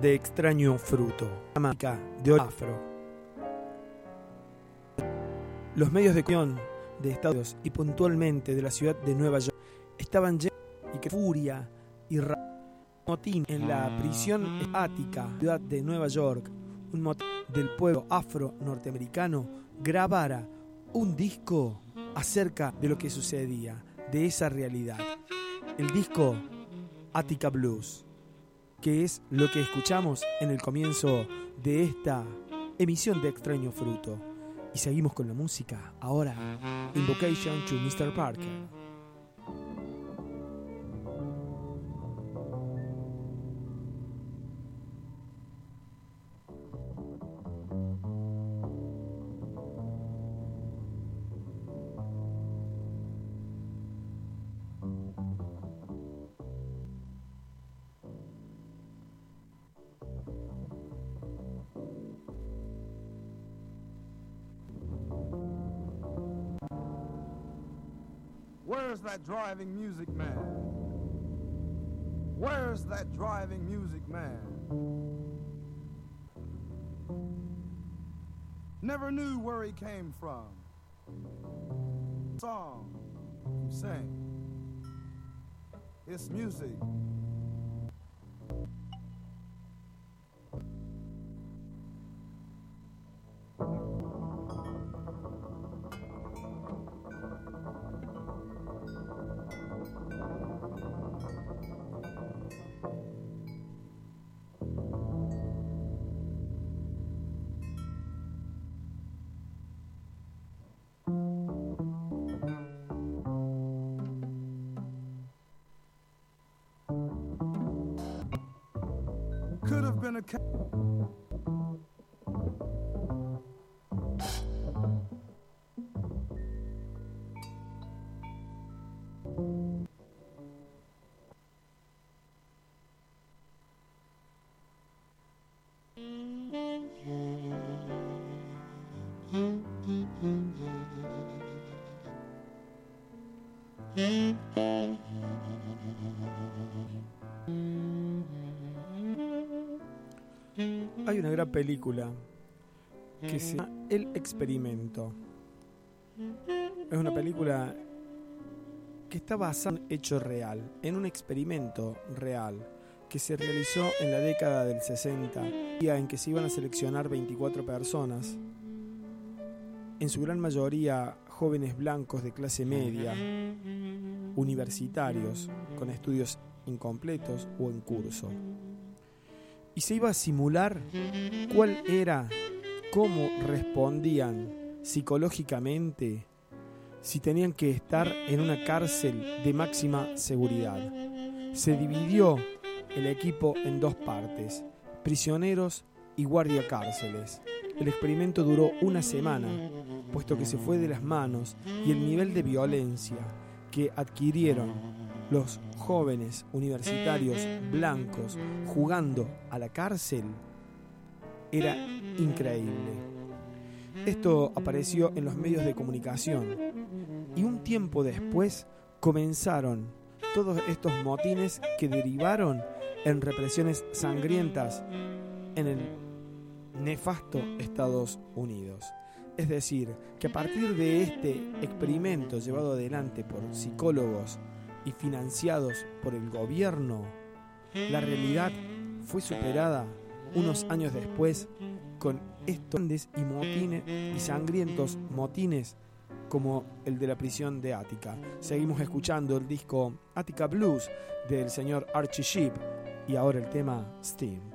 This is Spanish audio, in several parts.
de extraño fruto, la de afro. Los medios de comunicación de Estados y puntualmente de la ciudad de Nueva York estaban llenos y que furia y motín en la prisión estática ciudad de Nueva York, un motín del pueblo afro norteamericano grabara un disco acerca de lo que sucedía, de esa realidad. El disco Attica Blues, que es lo que escuchamos en el comienzo de esta emisión de Extraño Fruto. Y seguimos con la música. Ahora, Invocation to Mr. Parker. Where's that driving music man? Where's that driving music man? Never knew where he came from. Song sing. It's music. Película que se llama El Experimento. Es una película que está basada en un hecho real, en un experimento real que se realizó en la década del 60, día en que se iban a seleccionar 24 personas, en su gran mayoría jóvenes blancos de clase media, universitarios, con estudios incompletos o en curso. Y se iba a simular cuál era, cómo respondían psicológicamente si tenían que estar en una cárcel de máxima seguridad. Se dividió el equipo en dos partes, prisioneros y guardia cárceles. El experimento duró una semana, puesto que se fue de las manos y el nivel de violencia que adquirieron los jóvenes universitarios blancos jugando a la cárcel era increíble. Esto apareció en los medios de comunicación y un tiempo después comenzaron todos estos motines que derivaron en represiones sangrientas en el nefasto Estados Unidos. Es decir, que a partir de este experimento llevado adelante por psicólogos y financiados por el gobierno, la realidad fue superada unos años después con estos grandes y, y sangrientos motines como el de la prisión de Ática. Seguimos escuchando el disco Attica Blues del señor Archie Sheep y ahora el tema Steam.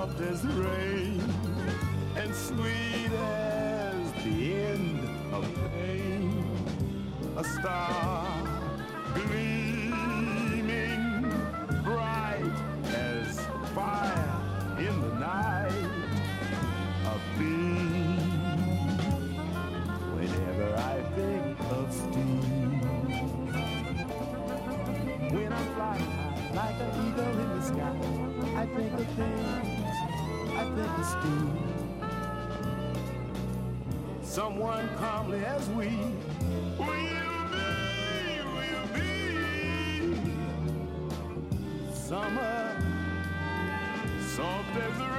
Soft as rain, and sweet as the end of pain. A star Someone calmly as we will be, will be. Summer, soft as the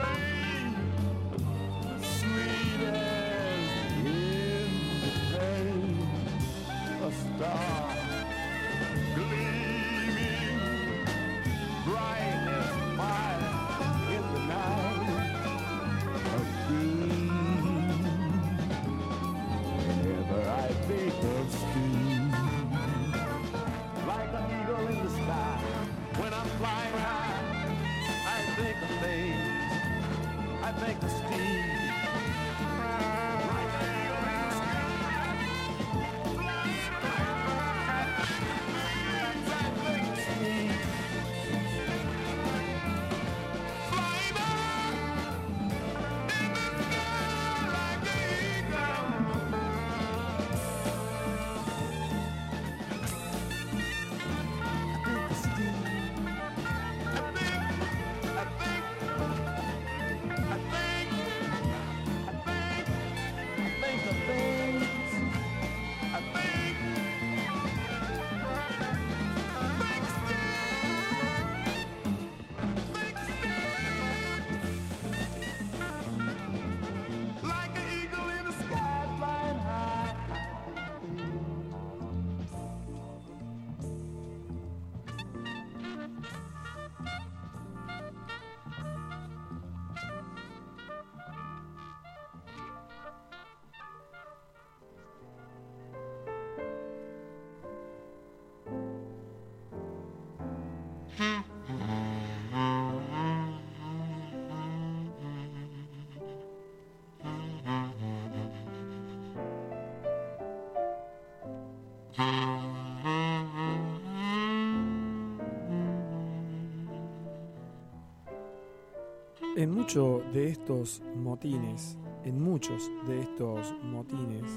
En muchos de estos motines, en muchos de estos motines,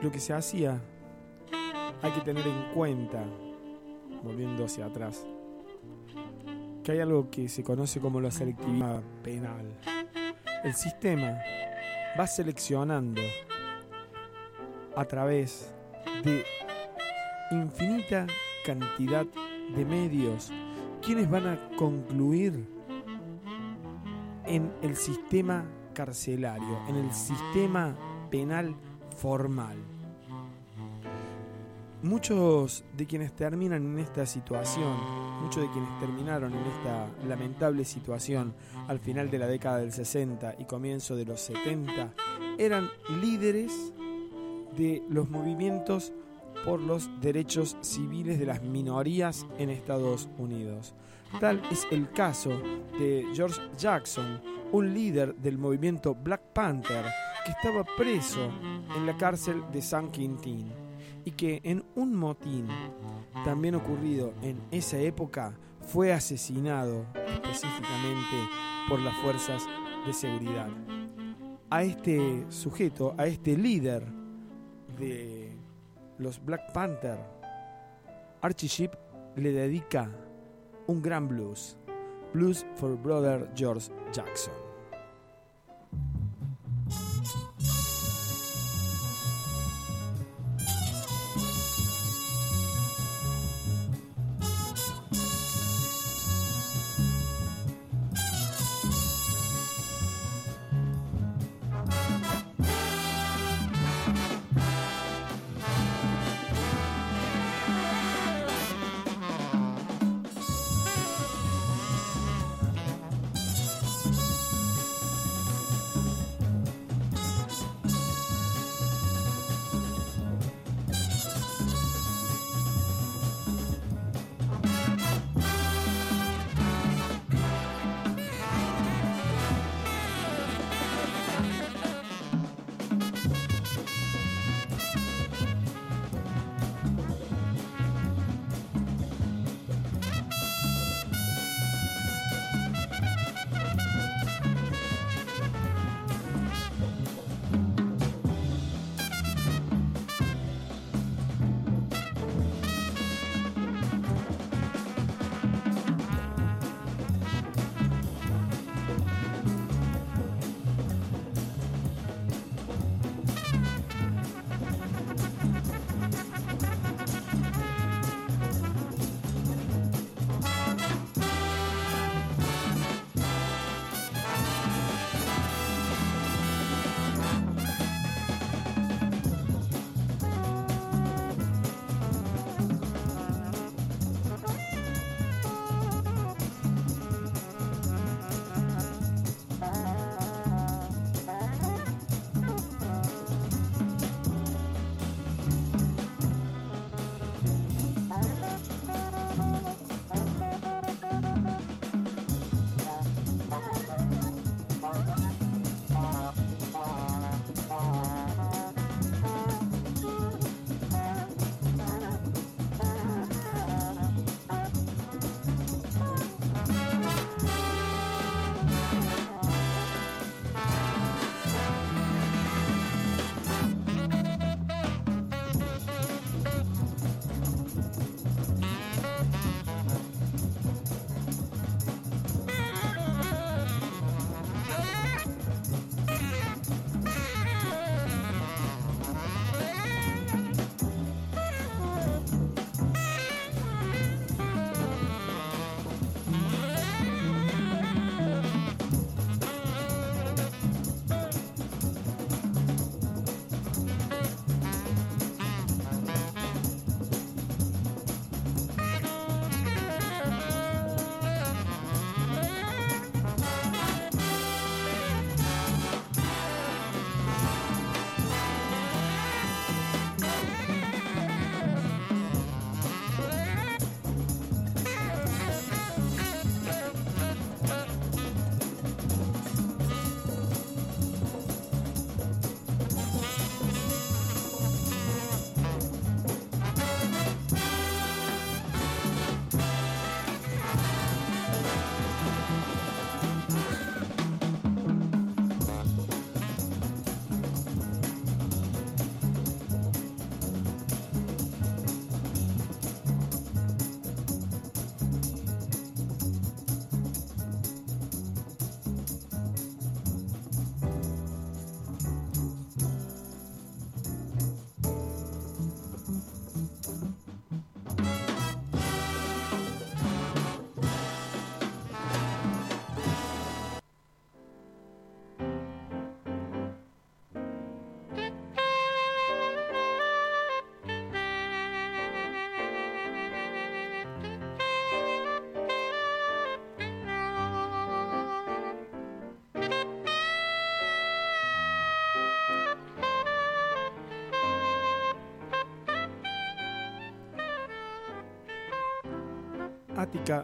lo que se hacía, hay que tener en cuenta, volviendo hacia atrás, que hay algo que se conoce como la selectividad penal. El sistema va seleccionando a través de infinita cantidad de medios quienes van a concluir en el sistema carcelario, en el sistema penal formal. Muchos de quienes terminan en esta situación, muchos de quienes terminaron en esta lamentable situación al final de la década del 60 y comienzo de los 70, eran líderes de los movimientos por los derechos civiles de las minorías en Estados Unidos. Tal es el caso de George Jackson, un líder del movimiento Black Panther que estaba preso en la cárcel de San Quintín y que en un motín también ocurrido en esa época fue asesinado específicamente por las fuerzas de seguridad. A este sujeto, a este líder de los Black Panther, Archie Sheep le dedica un gran blues, Blues for Brother George Jackson.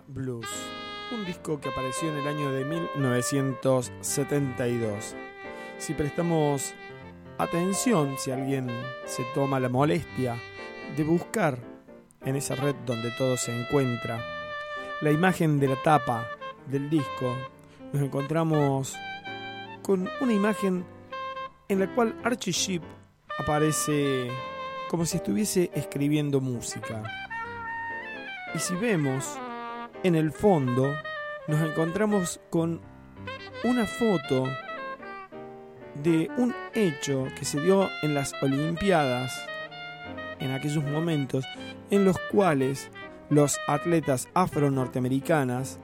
Blues, un disco que apareció en el año de 1972. Si prestamos atención, si alguien se toma la molestia de buscar en esa red donde todo se encuentra la imagen de la tapa del disco, nos encontramos con una imagen en la cual Archie Sheep aparece como si estuviese escribiendo música. Y si vemos en el fondo, nos encontramos con una foto de un hecho que se dio en las Olimpiadas, en aquellos momentos en los cuales los atletas afro-norteamericanas,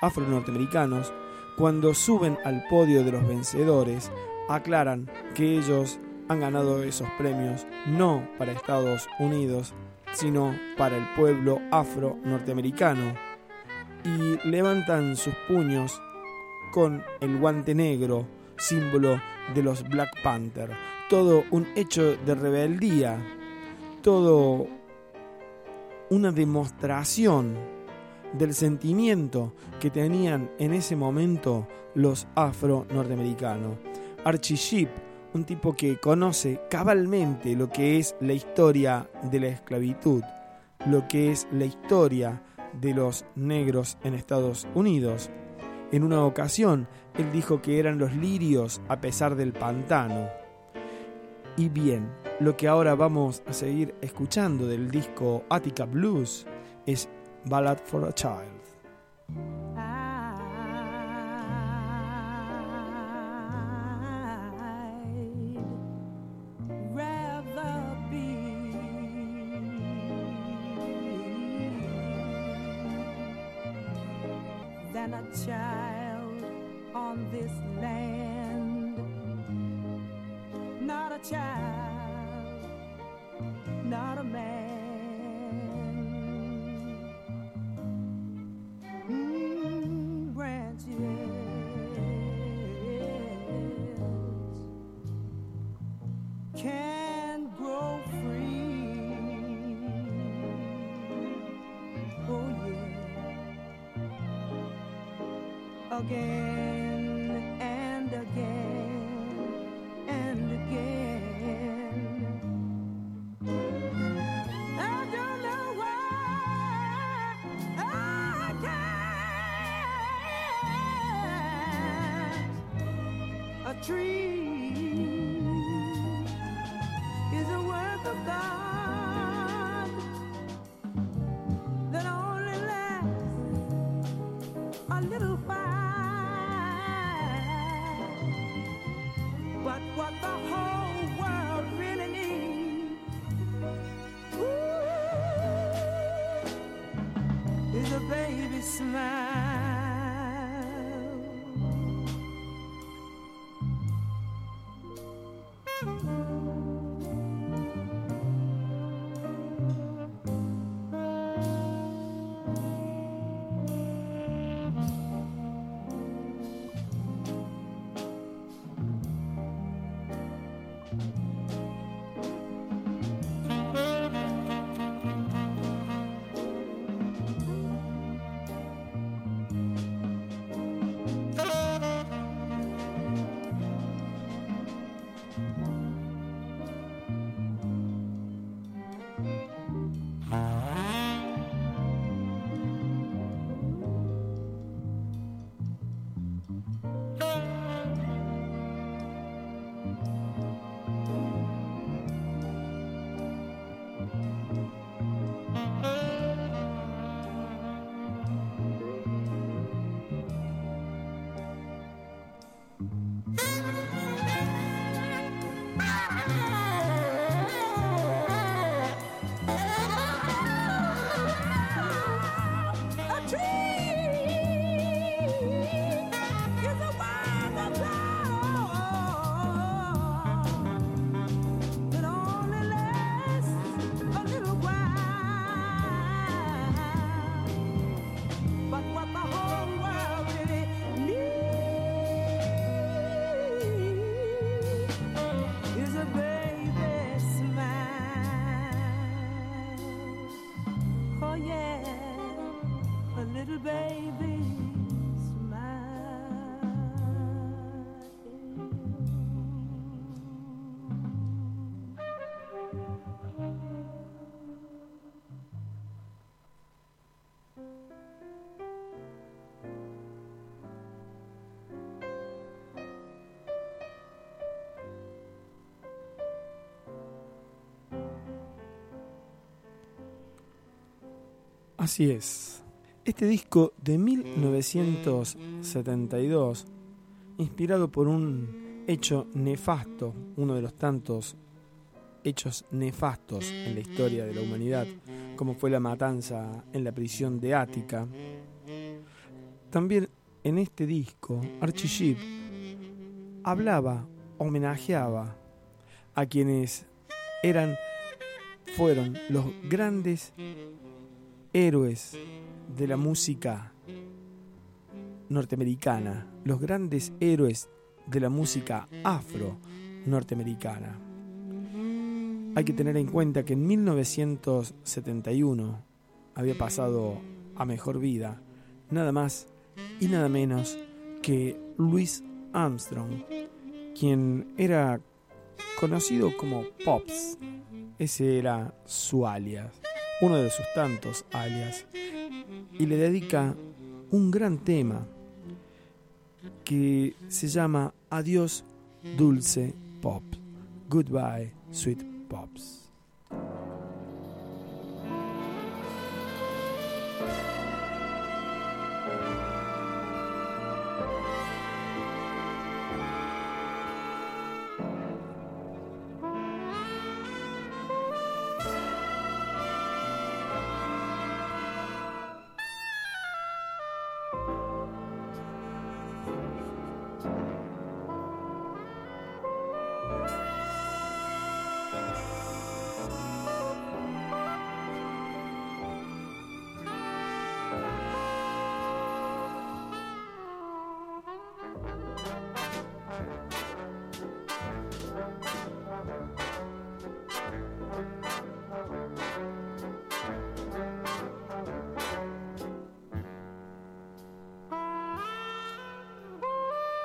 afro-norteamericanos, cuando suben al podio de los vencedores, aclaran que ellos han ganado esos premios no para Estados Unidos, sino para el pueblo afro-norteamericano. Y levantan sus puños con el guante negro, símbolo de los Black Panther. Todo un hecho de rebeldía, todo una demostración del sentimiento que tenían en ese momento los afro-norteamericanos. Archie Sheep, un tipo que conoce cabalmente lo que es la historia de la esclavitud, lo que es la historia de los negros en Estados Unidos. En una ocasión, él dijo que eran los lirios a pesar del pantano. Y bien, lo que ahora vamos a seguir escuchando del disco Attica Blues es Ballad for a Child. Than a child on this land. Not a child, smile. Así es. Este disco de 1972, inspirado por un hecho nefasto, uno de los tantos hechos nefastos en la historia de la humanidad, como fue la matanza en la prisión de Ática. También en este disco, Archie Sheep hablaba, homenajeaba a quienes eran, fueron los grandes héroes de la música norteamericana, los grandes héroes de la música afro norteamericana. Hay que tener en cuenta que en 1971 había pasado a mejor vida nada más y nada menos que Louis Armstrong, quien era conocido como Pops. Ese era su alias, uno de sus tantos alias, y le dedica un gran tema que se llama Adiós Dulce Pop. Goodbye, Sweet Pops.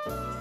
うん。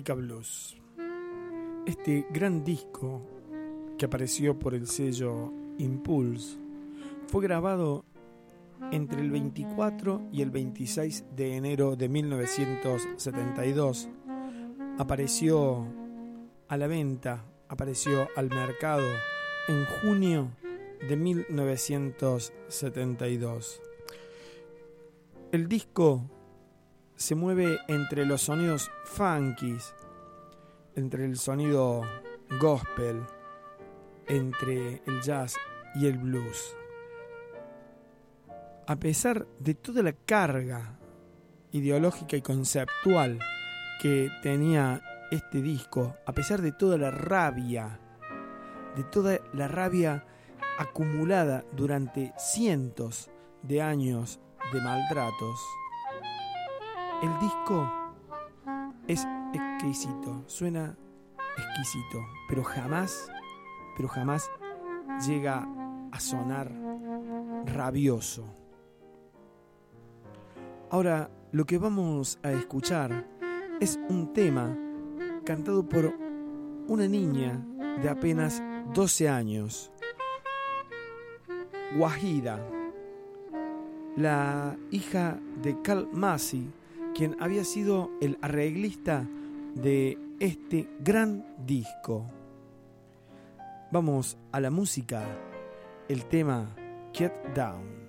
Blues. Este gran disco que apareció por el sello Impulse fue grabado entre el 24 y el 26 de enero de 1972. Apareció a la venta, apareció al mercado en junio de 1972. El disco se mueve entre los sonidos funkies, entre el sonido gospel, entre el jazz y el blues. A pesar de toda la carga ideológica y conceptual que tenía este disco, a pesar de toda la rabia, de toda la rabia acumulada durante cientos de años de maltratos, el disco es exquisito, suena exquisito, pero jamás, pero jamás llega a sonar rabioso. Ahora, lo que vamos a escuchar es un tema cantado por una niña de apenas 12 años, Wahida, la hija de Carl Massey, quien había sido el arreglista de este gran disco. Vamos a la música, el tema Get Down.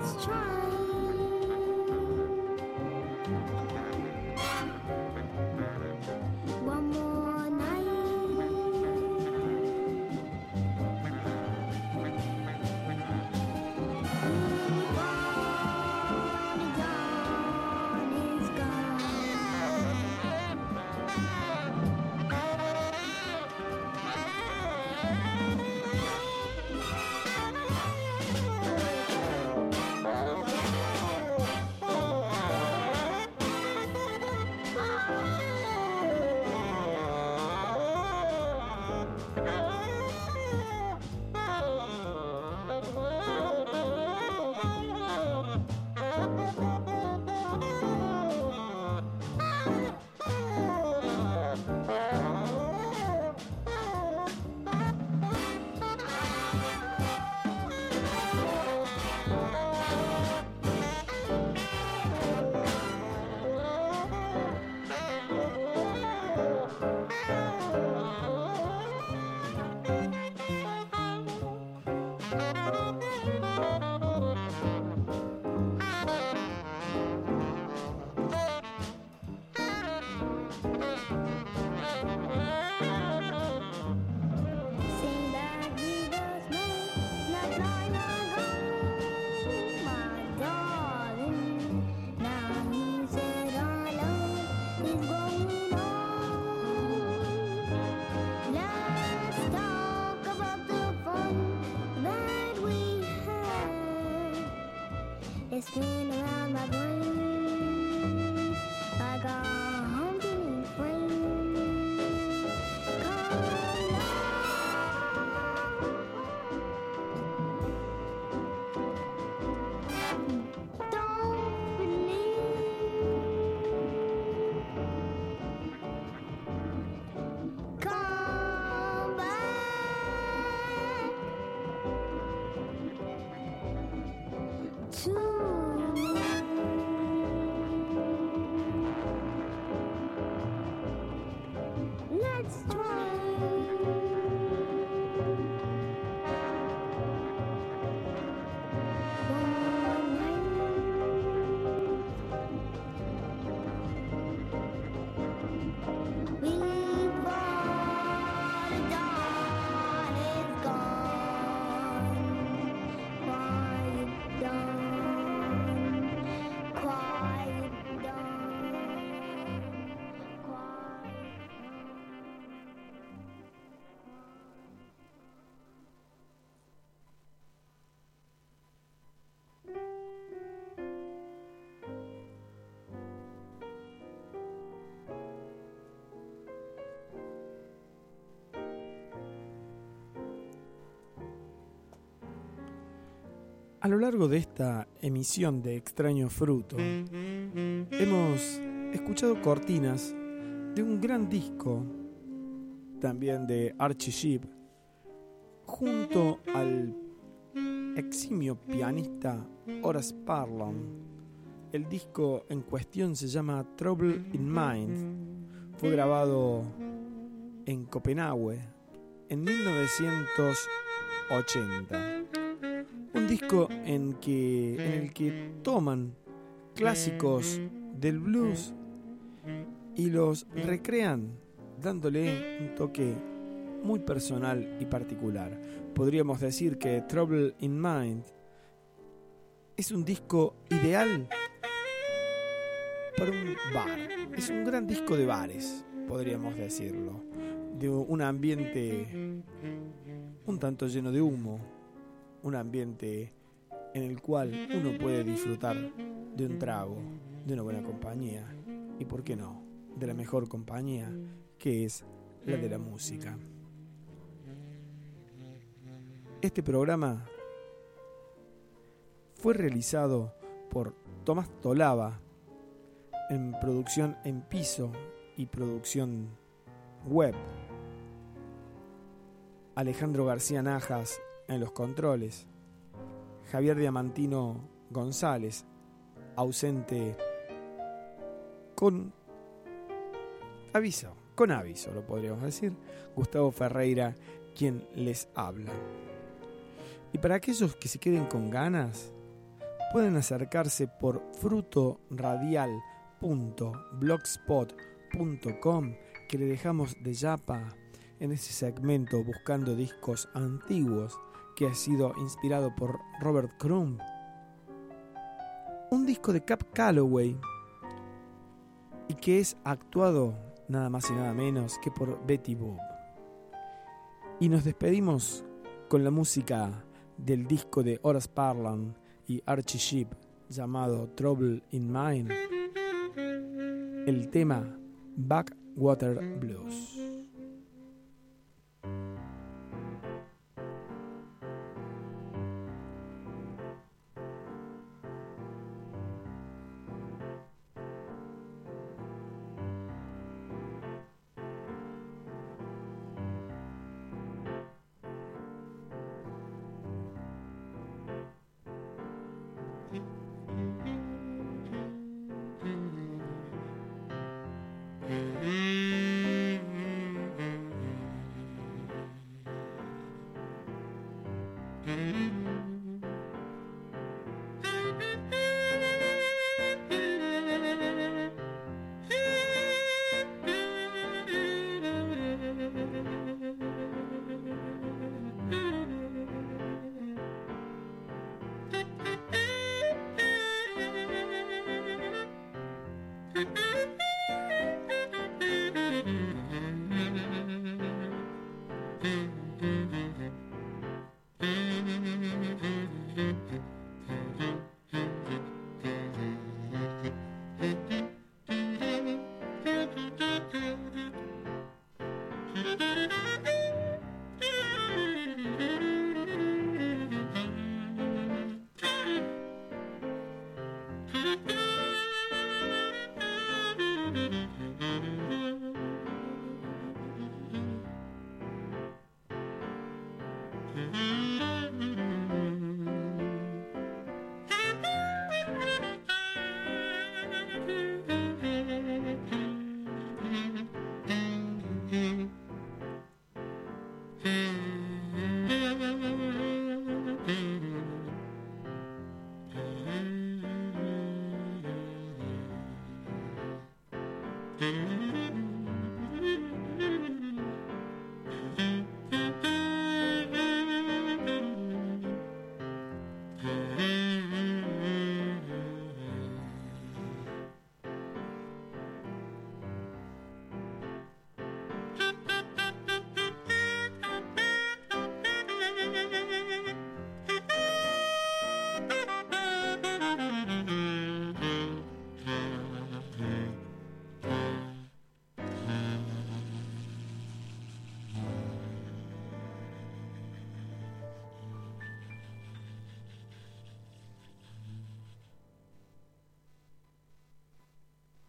Let's try. me A lo largo de esta emisión de Extraño Fruto, hemos escuchado cortinas de un gran disco, también de Archie Sheep, junto al eximio pianista Horace Parlan. El disco en cuestión se llama Trouble in Mind. Fue grabado en Copenhague en 1980 un disco en, que, en el que toman clásicos del blues y los recrean dándole un toque muy personal y particular. Podríamos decir que Trouble in Mind es un disco ideal para un bar. Es un gran disco de bares, podríamos decirlo. De un ambiente un tanto lleno de humo, un ambiente en el cual uno puede disfrutar de un trago, de una buena compañía y, por qué no, de la mejor compañía que es la de la música. Este programa fue realizado por Tomás Tolava en producción en piso y producción web. Alejandro García Najas en los controles. Javier Diamantino González, ausente con aviso, con aviso lo podríamos decir. Gustavo Ferreira, quien les habla. Y para aquellos que se queden con ganas, pueden acercarse por frutoradial.blogspot.com que le dejamos de yapa en ese segmento buscando discos antiguos que ha sido inspirado por Robert Crumb. Un disco de Cap Calloway y que es actuado nada más y nada menos que por Betty Boop. Y nos despedimos con la música del disco de Horace Parlan y Archie Sheep llamado Trouble in Mind, el tema Backwater Blues.